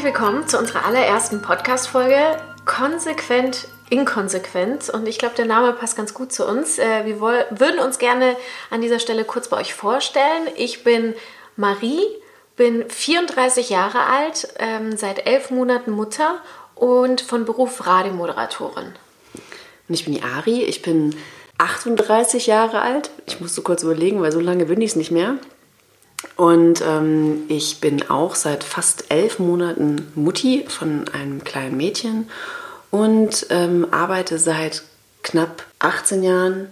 Herzlich willkommen zu unserer allerersten Podcast-Folge Konsequent inkonsequent und ich glaube, der Name passt ganz gut zu uns. Äh, wir würden uns gerne an dieser Stelle kurz bei euch vorstellen. Ich bin Marie, bin 34 Jahre alt, ähm, seit elf Monaten Mutter und von Beruf Radiomoderatorin. Und ich bin die Ari, ich bin 38 Jahre alt. Ich musste kurz überlegen, weil so lange bin ich es nicht mehr. Und ähm, ich bin auch seit fast elf Monaten Mutti von einem kleinen Mädchen und ähm, arbeite seit knapp 18 Jahren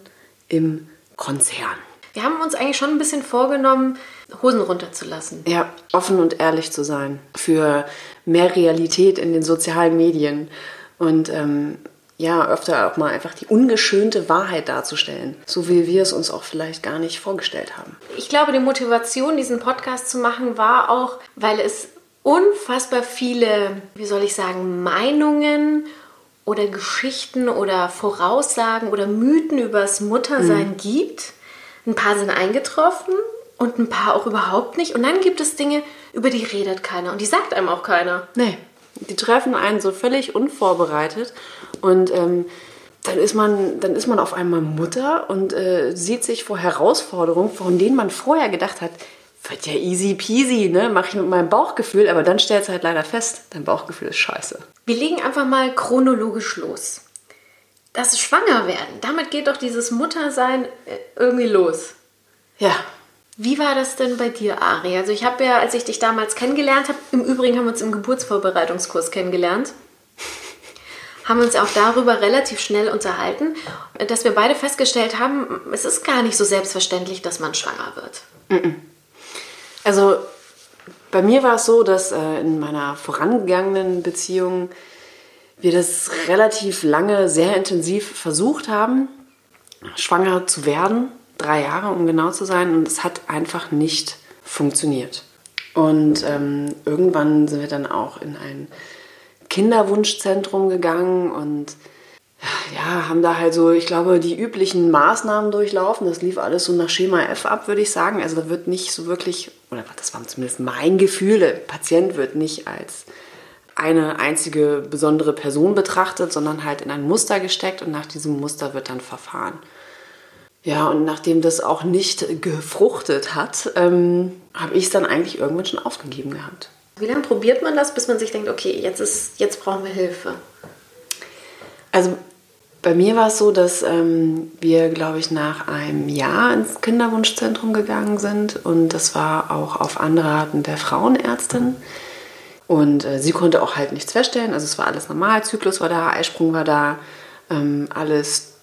im Konzern. Wir haben uns eigentlich schon ein bisschen vorgenommen, Hosen runterzulassen. Ja, offen und ehrlich zu sein. Für mehr Realität in den sozialen Medien. Und ähm, ja, öfter auch mal einfach die ungeschönte Wahrheit darzustellen. So wie wir es uns auch vielleicht gar nicht vorgestellt haben. Ich glaube, die Motivation, diesen Podcast zu machen, war auch, weil es unfassbar viele, wie soll ich sagen, Meinungen oder Geschichten oder Voraussagen oder Mythen übers Muttersein mhm. gibt. Ein paar sind eingetroffen und ein paar auch überhaupt nicht. Und dann gibt es Dinge, über die redet keiner und die sagt einem auch keiner. Nee, die treffen einen so völlig unvorbereitet und ähm, dann ist man, dann ist man auf einmal Mutter und äh, sieht sich vor Herausforderungen, von denen man vorher gedacht hat, wird ja easy peasy, ne? Mache ich mit meinem Bauchgefühl, aber dann stellt es halt leider fest, dein Bauchgefühl ist scheiße. Wir legen einfach mal chronologisch los. Das Schwangerwerden, damit geht doch dieses Muttersein äh, irgendwie los. Ja. Wie war das denn bei dir, Ari? Also ich habe ja, als ich dich damals kennengelernt habe, im Übrigen haben wir uns im Geburtsvorbereitungskurs kennengelernt, haben uns auch darüber relativ schnell unterhalten, dass wir beide festgestellt haben, es ist gar nicht so selbstverständlich, dass man schwanger wird. Mm -mm. Also bei mir war es so, dass äh, in meiner vorangegangenen Beziehung wir das relativ lange, sehr intensiv versucht haben, schwanger zu werden. Drei Jahre, um genau zu sein. Und es hat einfach nicht funktioniert. Und ähm, irgendwann sind wir dann auch in ein Kinderwunschzentrum gegangen und ja, haben da halt so, ich glaube, die üblichen Maßnahmen durchlaufen. Das lief alles so nach Schema F ab, würde ich sagen. Also da wird nicht so wirklich, oder das war zumindest mein Gefühl, der Patient wird nicht als eine einzige besondere Person betrachtet, sondern halt in ein Muster gesteckt und nach diesem Muster wird dann verfahren. Ja, und nachdem das auch nicht gefruchtet hat, ähm, habe ich es dann eigentlich irgendwann schon aufgegeben gehabt. Wie lange probiert man das, bis man sich denkt, okay, jetzt, ist, jetzt brauchen wir Hilfe? Also bei mir war es so, dass ähm, wir, glaube ich, nach einem Jahr ins Kinderwunschzentrum gegangen sind und das war auch auf Anraten der Frauenärztin. Und äh, sie konnte auch halt nichts feststellen, also es war alles normal, Zyklus war da, Eisprung war da, ähm, alles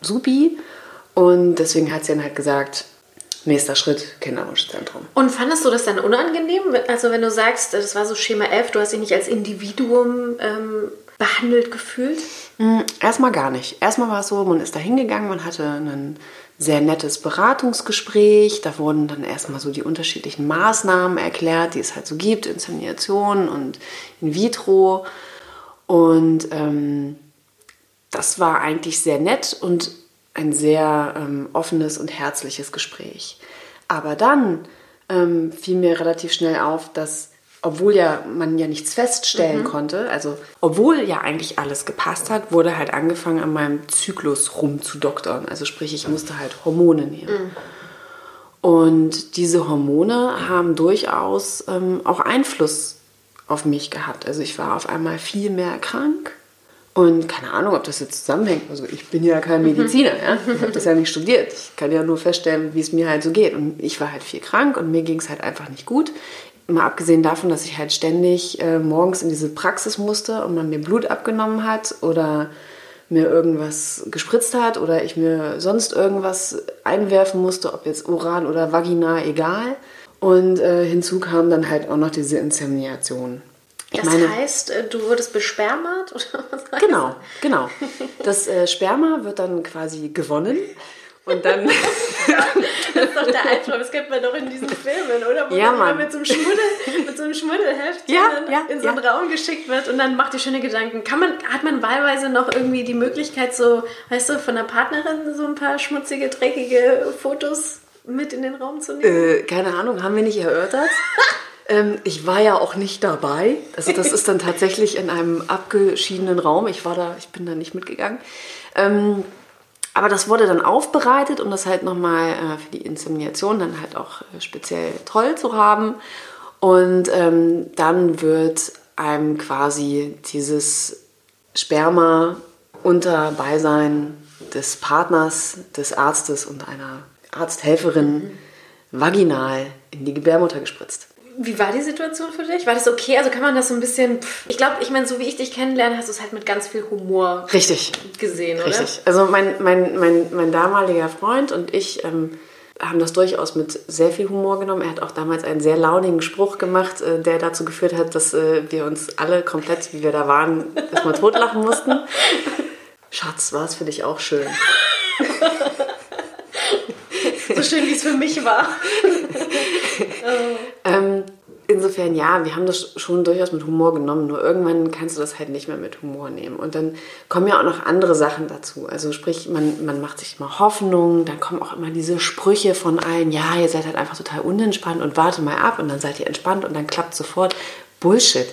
supi. Und deswegen hat sie dann halt gesagt, nächster Schritt, Kinderwunschzentrum. Und fandest du das dann unangenehm? Also wenn du sagst, das war so Schema F, du hast dich nicht als Individuum ähm, behandelt gefühlt? Mm, erstmal gar nicht. Erstmal war es so, man ist da hingegangen, man hatte ein sehr nettes Beratungsgespräch. Da wurden dann erstmal so die unterschiedlichen Maßnahmen erklärt, die es halt so gibt, Insemination und in vitro. Und ähm, das war eigentlich sehr nett und ein sehr ähm, offenes und herzliches Gespräch. Aber dann ähm, fiel mir relativ schnell auf, dass obwohl ja man ja nichts feststellen mhm. konnte, also obwohl ja eigentlich alles gepasst hat, wurde halt angefangen an meinem Zyklus rumzudoktern. Also sprich, ich musste halt Hormone nehmen. Mhm. Und diese Hormone haben durchaus ähm, auch Einfluss auf mich gehabt. Also ich war auf einmal viel mehr krank. Und keine Ahnung, ob das jetzt zusammenhängt. Also ich bin ja kein Mediziner, ja? ich habe das ja nicht studiert. Ich kann ja nur feststellen, wie es mir halt so geht. Und ich war halt viel krank und mir ging es halt einfach nicht gut mal abgesehen davon, dass ich halt ständig äh, morgens in diese Praxis musste und man mir Blut abgenommen hat oder mir irgendwas gespritzt hat oder ich mir sonst irgendwas einwerfen musste, ob jetzt oral oder vaginal, egal. Und äh, hinzu kam dann halt auch noch diese Insemination. Ich das meine- heißt, äh, du wurdest bespermert? Oder was heißt Genau, genau. Das äh, Sperma wird dann quasi gewonnen und dann Das ist doch der Albtraum, das kennt man doch in diesen Filmen, oder? Wo Ja, man Mann. mit so einem Schmuddel, mit so einem Schmuddelheft Ja, ja, in so einen ja. Raum geschickt wird und dann macht die schöne Gedanken. Kann man, hat man wahlweise noch irgendwie die Möglichkeit, so, weißt du, von der Partnerin so ein paar schmutzige, dreckige Fotos mit in den Raum zu nehmen? Äh, keine Ahnung, haben wir nicht erörtert. ähm, ich war ja auch nicht dabei. Also das ist dann tatsächlich in einem abgeschiedenen Raum. Ich war da, ich bin da nicht mitgegangen. Ähm, aber das wurde dann aufbereitet, um das halt nochmal äh, für die Insemination dann halt auch äh, speziell toll zu haben. Und ähm, dann wird einem quasi dieses Sperma unter Beisein des Partners, des Arztes und einer Arzthelferin vaginal in die Gebärmutter gespritzt. Wie war die Situation für dich? War das okay? Also kann man das so ein bisschen. pff, Ich glaube, ich meine, so wie ich dich kennenlerne, hast du es halt mit ganz viel Humor Richtig, gesehen, oder? richtig. Also mein, mein, mein, mein damaliger Freund und ich ähm, haben das durchaus mit sehr viel Humor genommen. Er hat auch damals einen sehr launigen Spruch gemacht, äh, der dazu geführt hat, dass äh, wir uns alle komplett, wie wir da waren, erstmal totlachen mussten. Schatz, war es für dich auch schön? So schön, wie es für mich war. Insofern ja, wir haben das schon durchaus mit Humor genommen, nur irgendwann kannst du das halt nicht mehr mit Humor nehmen. Und dann kommen ja auch noch andere Sachen dazu. Also sprich, man, man macht sich immer Hoffnung, dann kommen auch immer diese Sprüche von allen, ja, ihr seid halt einfach total unentspannt und warte mal ab und dann seid ihr entspannt und dann klappt sofort. Bullshit.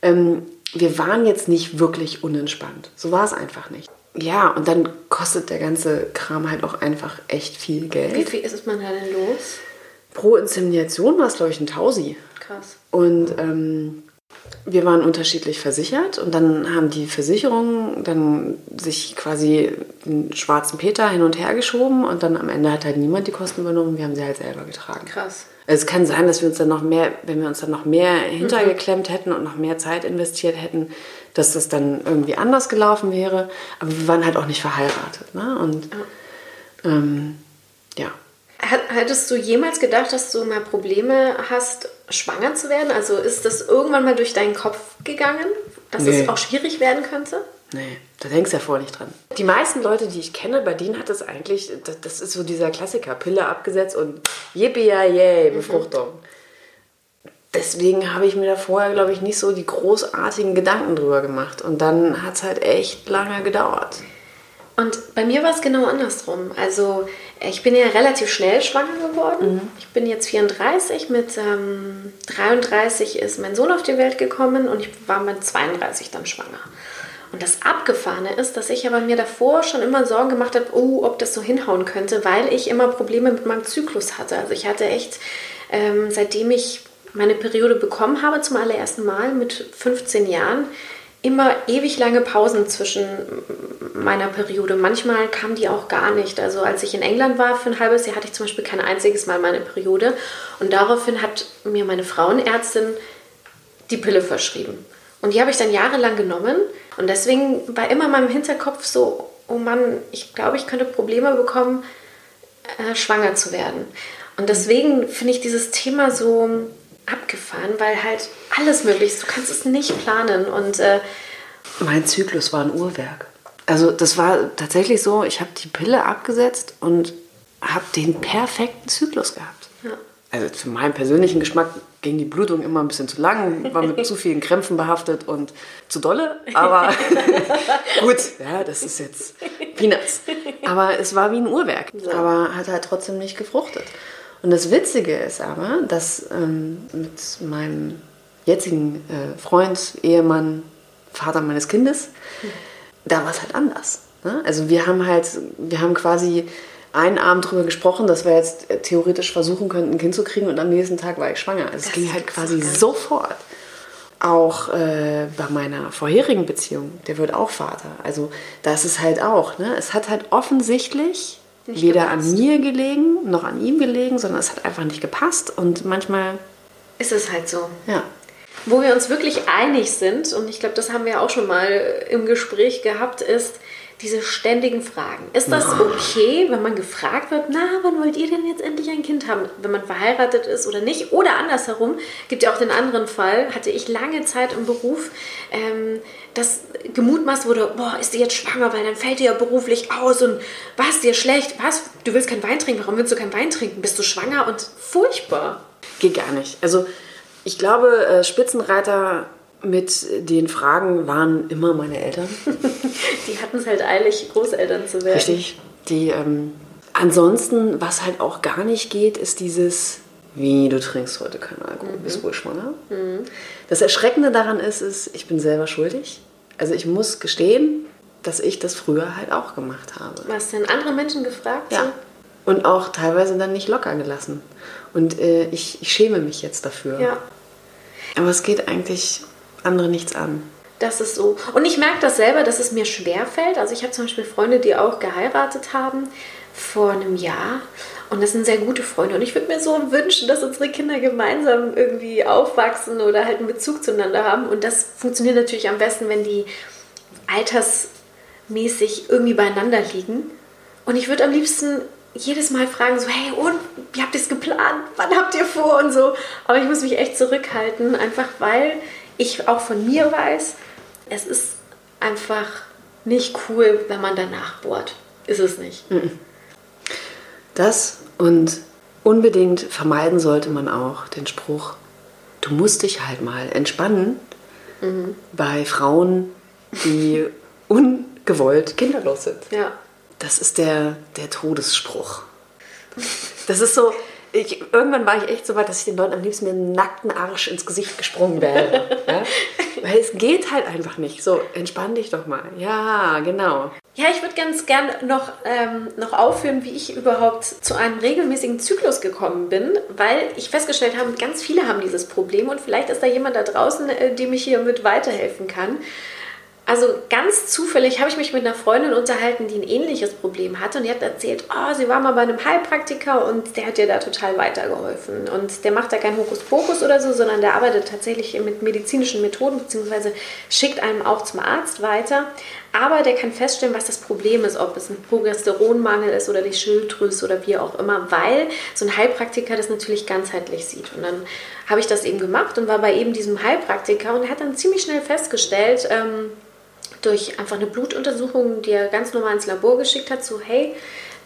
Ähm, wir waren jetzt nicht wirklich unentspannt. So war es einfach nicht. Ja, und dann kostet der ganze Kram halt auch einfach echt viel Geld. Wie viel ist man da denn los? Pro Insemination war es, glaube ich, ein Tausi. Krass. Und ähm, wir waren unterschiedlich versichert und dann haben die Versicherungen dann sich quasi den schwarzen Peter hin und her geschoben und dann am Ende hat halt niemand die Kosten übernommen, wir haben sie halt selber getragen. Krass. Also es kann sein, dass wir uns dann noch mehr, wenn wir uns dann noch mehr hintergeklemmt hätten und noch mehr Zeit investiert hätten, dass das dann irgendwie anders gelaufen wäre. Aber wir waren halt auch nicht verheiratet. Ne? Und ähm, ja. Hat- Hättest du jemals gedacht, dass du mal Probleme hast, schwanger zu werden? Also ist das irgendwann mal durch deinen Kopf gegangen, dass Nee. es auch schwierig werden könnte? Nee, da denkst du ja vorher nicht dran. Die meisten Leute, die ich kenne, bei denen hat das eigentlich, das, das ist so dieser Klassiker, Pille abgesetzt und yippie yay, Befruchtung. Deswegen habe ich mir da vorher, glaube ich, nicht so die großartigen Gedanken drüber gemacht. Und dann hat es halt echt lange gedauert. Und bei mir war es genau andersrum. Also ich bin ja relativ schnell schwanger geworden. Ich bin jetzt 34, mit ähm, 33 ist mein Sohn auf die Welt gekommen und ich war mit 32 dann schwanger. Und das Abgefahrene ist, dass ich aber mir davor schon immer Sorgen gemacht habe, oh, ob das so hinhauen könnte, weil ich immer Probleme mit meinem Zyklus hatte. Also ich hatte echt, ähm, seitdem ich meine Periode bekommen habe zum allerersten Mal mit 15 Jahren, immer ewig lange Pausen zwischen meiner Periode. Manchmal kam die auch gar nicht. Also als ich in England war für ein halbes Jahr, hatte ich zum Beispiel kein einziges Mal meine Periode. Und daraufhin hat mir meine Frauenärztin die Pille verschrieben. Und die habe ich dann jahrelang genommen. Und deswegen war immer in meinem Hinterkopf so, oh Mann, ich glaube, ich könnte Probleme bekommen, äh, schwanger zu werden. Und deswegen finde ich dieses Thema so abgefahren, weil halt alles möglich ist. Du kannst es nicht planen. Und äh, Mein Zyklus war ein Uhrwerk. Also das war tatsächlich so, ich habe die Pille abgesetzt und habe den perfekten Zyklus gehabt. ja. Also für meinen persönlichen Geschmack ging die Blutung immer ein bisschen zu lang, war mit zu vielen Krämpfen behaftet und zu dolle. Aber gut, ja, das ist jetzt Peanuts. Aber es war wie ein Uhrwerk. Aber hat halt trotzdem nicht gefruchtet. Und das Witzige ist aber, dass ähm, mit meinem jetzigen äh, Freund, Ehemann, Vater meines Kindes, da war es halt anders. Ne? Also wir haben halt, wir haben quasi einen Abend drüber gesprochen, dass wir jetzt äh, theoretisch versuchen könnten, ein Kind zu kriegen und am nächsten Tag war ich schwanger. Also es ging halt quasi sofort. Auch äh, bei meiner vorherigen Beziehung, der wird auch Vater. Also das ist halt auch, ne? es hat halt offensichtlich Nicht weder gepasst. an mir gelegen, noch an ihm gelegen, sondern es hat einfach nicht gepasst und manchmal, ist es halt so. ja. Wo wir uns wirklich einig sind, und ich glaube, das haben wir auch schon mal im Gespräch gehabt, ist diese ständigen Fragen. Ist das okay, wenn man gefragt wird, na, wann wollt ihr denn jetzt endlich ein Kind haben, wenn man verheiratet ist oder nicht? Oder andersherum, gibt ja auch den anderen Fall, hatte ich lange Zeit im Beruf, ähm, dass gemutmaßt wurde, boah, ist die jetzt schwanger, weil dann fällt die ja beruflich aus und was, dir schlecht, was, du willst keinen Wein trinken, warum willst du keinen Wein trinken, bist du schwanger und furchtbar. Geht gar nicht. Also ich glaube, äh, Spitzenreiter mit den Fragen waren immer meine Eltern. die hatten es halt eilig, Großeltern zu werden. Richtig. Die, ähm, ansonsten, was halt auch gar nicht geht, ist dieses, wie du trinkst heute keinen Alkohol, mhm. bist wohl schwanger. Mhm. Das Erschreckende daran ist, ist, ich bin selber schuldig. Also ich muss gestehen, dass ich das früher halt auch gemacht habe. Was denn andere Menschen gefragt? Ja. Und auch teilweise dann nicht locker gelassen. Und äh, ich, ich schäme mich jetzt dafür. Ja. Aber es geht eigentlich andere nichts an. Das ist so. Und ich merke das selber, dass es mir schwer fällt. Also ich habe zum Beispiel Freunde, die auch geheiratet haben vor einem Jahr. Und das sind sehr gute Freunde. Und ich würde mir so wünschen, dass unsere Kinder gemeinsam irgendwie aufwachsen oder halt einen Bezug zueinander haben. Und das funktioniert natürlich am besten, wenn die altersmäßig irgendwie beieinander liegen. Und ich würde am liebsten jedes Mal fragen, so, hey, und wie habt ihr es geplant? Wann habt ihr vor? Und so. Aber ich muss mich echt zurückhalten, einfach weil ich auch von mir weiß, es ist einfach nicht cool, wenn man danach bohrt. Ist es nicht. Das und unbedingt vermeiden sollte man auch den Spruch, du musst dich halt mal entspannen mhm. bei Frauen, die ungewollt kinderlos sind. Ja. Das ist der, der Todesspruch. Das ist so, ich, irgendwann war ich echt so weit, dass ich den Leuten am liebsten mit einem nackten Arsch ins Gesicht gesprungen wäre. ja? Weil es geht halt einfach nicht. So, entspann dich doch mal. Ja, genau. Ja, ich würde ganz gern noch, ähm, noch aufführen, wie ich überhaupt zu einem regelmäßigen Zyklus gekommen bin, weil ich festgestellt habe, ganz viele haben dieses Problem und vielleicht ist da jemand da draußen, äh, dem ich hier mit weiterhelfen kann. Also ganz zufällig habe ich mich mit einer Freundin unterhalten, die ein ähnliches Problem hatte und die hat erzählt, oh, sie war mal bei einem Heilpraktiker und der hat ihr da total weitergeholfen. Und der macht da kein Hokuspokus oder so, sondern der arbeitet tatsächlich mit medizinischen Methoden beziehungsweise schickt einem auch zum Arzt weiter. Aber der kann feststellen, was das Problem ist, ob es ein Progesteronmangel ist oder die Schilddrüse oder wie auch immer, weil so ein Heilpraktiker das natürlich ganzheitlich sieht. Und dann habe ich das eben gemacht und war bei eben diesem Heilpraktiker und hat dann ziemlich schnell festgestellt, ähm, durch einfach eine Blutuntersuchung, die er ganz normal ins Labor geschickt hat, so hey,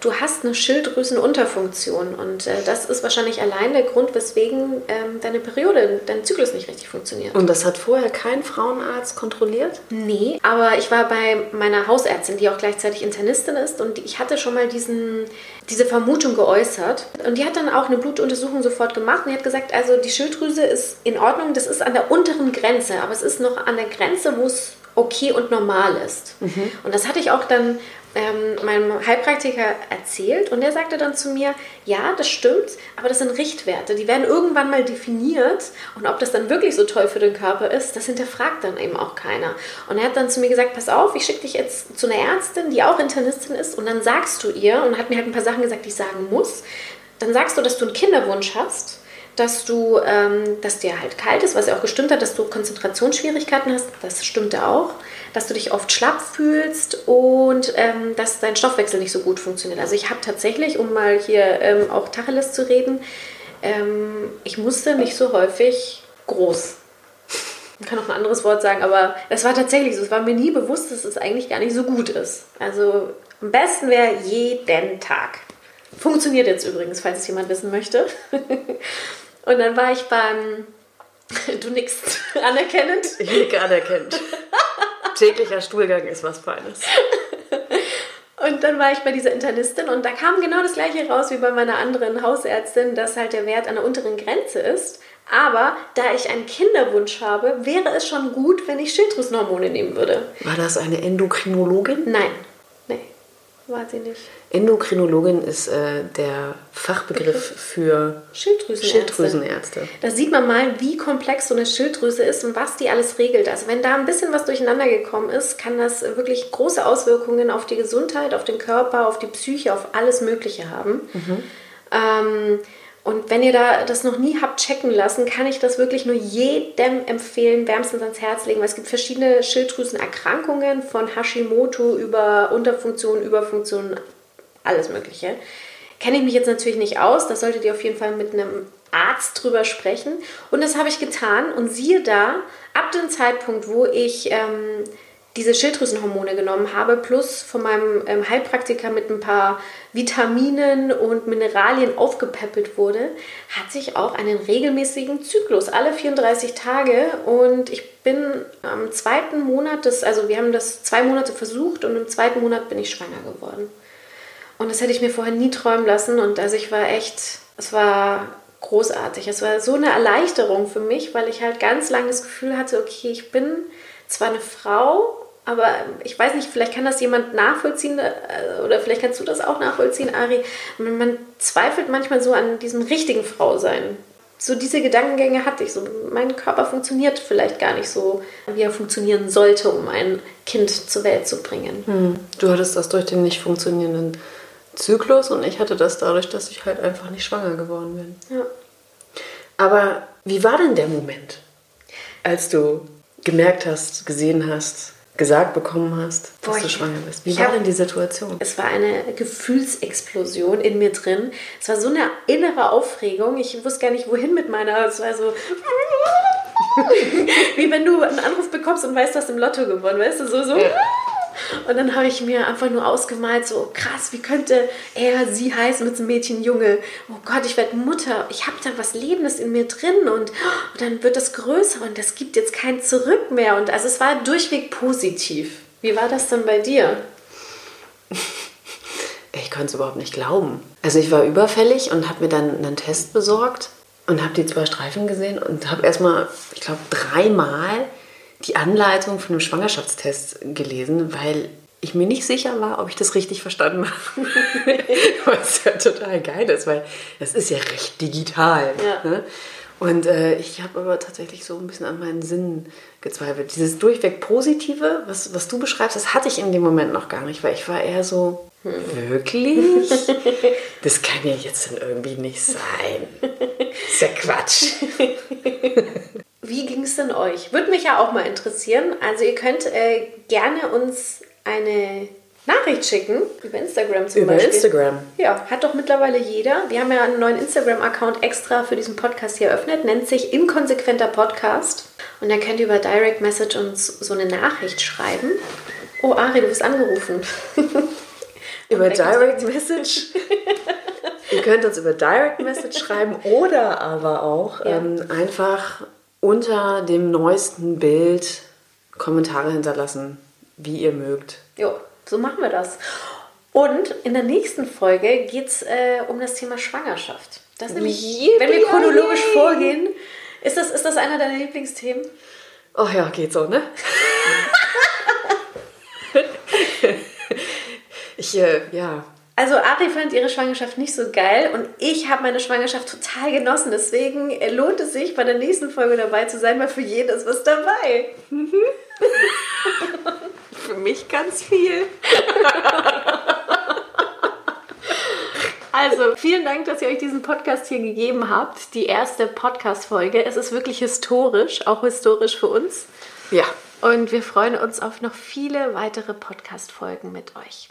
du hast eine Schilddrüsenunterfunktion und äh, das ist wahrscheinlich allein der Grund, weswegen ähm, deine Periode, dein Zyklus nicht richtig funktioniert. Und das hat vorher kein Frauenarzt kontrolliert? Nee, aber ich war bei meiner Hausärztin, die auch gleichzeitig Internistin ist und ich hatte schon mal diesen, diese Vermutung geäußert und die hat dann auch eine Blutuntersuchung sofort gemacht und die hat gesagt, also die Schilddrüse ist in Ordnung, das ist an der unteren Grenze, aber es ist noch an der Grenze, wo es okay und normal ist. Mhm. Und das hatte ich auch dann ähm, meinem Heilpraktiker erzählt und der sagte dann zu mir, ja, das stimmt, aber das sind Richtwerte, die werden irgendwann mal definiert und ob das dann wirklich so toll für den Körper ist, das hinterfragt dann eben auch keiner. Und er hat dann zu mir gesagt, pass auf, ich schicke dich jetzt zu einer Ärztin, die auch Internistin ist und dann sagst du ihr, und hat mir halt ein paar Sachen gesagt, die ich sagen muss, dann sagst du, dass du einen Kinderwunsch hast dass du, ähm, dass dir halt kalt ist, was ja auch gestimmt hat, dass du Konzentrationsschwierigkeiten hast, das stimmte auch, dass du dich oft schlapp fühlst und ähm, dass dein Stoffwechsel nicht so gut funktioniert. Also ich habe tatsächlich, um mal hier ähm, auch Tacheles zu reden, ähm, ich musste nicht so häufig groß. Man kann auch ein anderes Wort sagen, aber es war tatsächlich so. Es war mir nie bewusst, dass es eigentlich gar nicht so gut ist. Also am besten wäre jeden Tag. Funktioniert jetzt übrigens, falls es jemand wissen möchte. Und dann war ich beim. Du nickst anerkennend? Ich nicke anerkennend. Täglicher Stuhlgang ist was Feines. Und dann war ich bei dieser Internistin und da kam genau das gleiche raus wie bei meiner anderen Hausärztin, dass halt der Wert an der unteren Grenze ist. Aber da ich einen Kinderwunsch habe, wäre es schon gut, wenn ich Schilddrüsenhormone nehmen würde. War das eine Endokrinologin? Nein. War sie nicht. Endokrinologin ist äh, der Fachbegriff Begriff. für Schilddrüsenärzte. Schilddrüsenärzte. Da sieht man mal, wie komplex so eine Schilddrüse ist und was die alles regelt. Also wenn da ein bisschen was durcheinander gekommen ist, kann das wirklich große Auswirkungen auf die Gesundheit, auf den Körper, auf die Psyche, auf alles Mögliche haben. Mhm. Ähm, Und wenn ihr da das noch nie habt checken lassen, kann ich das wirklich nur jedem empfehlen, wärmstens ans Herz legen, weil es gibt verschiedene Schilddrüsenerkrankungen von Hashimoto über Unterfunktion, Überfunktion, alles Mögliche. Kenne ich mich jetzt natürlich nicht aus, da solltet ihr auf jeden Fall mit einem Arzt drüber sprechen. Und das habe ich getan und siehe da, ab dem Zeitpunkt, wo ich ähm, diese Schilddrüsenhormone genommen habe, plus von meinem ähm, Heilpraktiker mit ein paar Vitaminen und Mineralien aufgepäppelt wurde, hat sich auch einen regelmäßigen Zyklus, alle 34 Tage. Und ich bin am zweiten Monat, des, also wir haben das zwei Monate versucht und im zweiten Monat bin ich schwanger geworden. Und das hätte ich mir vorher nie träumen lassen. Und also ich war echt, es war großartig. Es war so eine Erleichterung für mich, weil ich halt ganz lange das Gefühl hatte, okay, ich bin zwar eine Frau, aber ich weiß nicht, vielleicht kann das jemand nachvollziehen äh, oder vielleicht kannst du das auch nachvollziehen, Ari. Man zweifelt manchmal so an diesem richtigen Frausein. So diese Gedankengänge hatte ich. So, mein Körper funktioniert vielleicht gar nicht so, wie er funktionieren sollte, um ein Kind zur Welt zu bringen. Hm. Du hattest das durch den nicht funktionierenden Zyklus und ich hatte das dadurch, dass ich halt einfach nicht schwanger geworden bin. Ja. Aber wie war denn der Moment, als du gemerkt hast, gesehen hast, gesagt bekommen hast, dass Boah, du schwanger bist? Wie war hab, denn die Situation? Es war eine Gefühlsexplosion in mir drin. Es war so eine innere Aufregung. Ich wusste gar nicht, wohin mit meiner. Es war so. Wie wenn du einen Anruf bekommst und weißt, du hast im Lotto gewonnen, weißt du, so, so. Ja. Und dann habe ich mir einfach nur ausgemalt, so krass, wie könnte er, sie heißen mit einem Mädchen, Junge. Oh Gott, ich werde Mutter. Ich habe da was Lebendes in mir drin und, und dann wird das größer und das gibt jetzt kein Zurück mehr. Und also es war durchweg positiv. Wie war das dann bei dir? Ich konnte es überhaupt nicht glauben. Also ich war überfällig und habe mir dann einen Test besorgt und habe die zwei Streifen gesehen und habe erstmal, ich glaube, dreimal die Anleitung von einem Schwangerschaftstest gelesen, weil ich mir nicht sicher war, ob ich das richtig verstanden habe. Was ja total geil ist, weil das ist ja recht digital. Ja. Ne? Und äh, ich habe aber tatsächlich so ein bisschen an meinen Sinn gezweifelt. Dieses durchweg Positive, was, was du beschreibst, das hatte ich in dem Moment noch gar nicht, weil ich war eher so, hm. wirklich? Das kann ja jetzt dann irgendwie nicht sein. Das ist ja Quatsch. Wie ging es denn euch? Würde mich ja auch mal interessieren. Also ihr könnt äh, gerne uns eine Nachricht schicken, über Instagram zum über Beispiel. Über Instagram. Ja, hat doch mittlerweile jeder. Wir haben ja einen neuen Instagram-Account extra für diesen Podcast hier eröffnet, nennt sich Inkonsequenter Podcast. Und da könnt ihr über Direct Message uns so eine Nachricht schreiben. Oh, Ari, du bist angerufen. über Direct Message? ihr könnt uns über Direct Message schreiben oder aber auch ja. ähm, einfach unter dem neuesten Bild Kommentare hinterlassen, wie ihr mögt. Jo, so machen wir das. Und in der nächsten Folge geht es äh, um das Thema Schwangerschaft. Das nämlich, Yippie wenn wir chronologisch vorgehen, ist das, ist das einer deiner Lieblingsthemen? Oh ja, geht so, ne? ich, äh, ja, also Ari fand ihre Schwangerschaft nicht so geil und ich habe meine Schwangerschaft total genossen. Deswegen lohnt es sich, bei der nächsten Folge dabei zu sein, weil für jeden ist was dabei. für mich ganz viel. Also, vielen Dank, dass ihr euch diesen Podcast hier gegeben habt. Die erste Podcast-Folge. Es ist wirklich historisch, auch historisch für uns. Ja. Und wir freuen uns auf noch viele weitere Podcast-Folgen mit euch.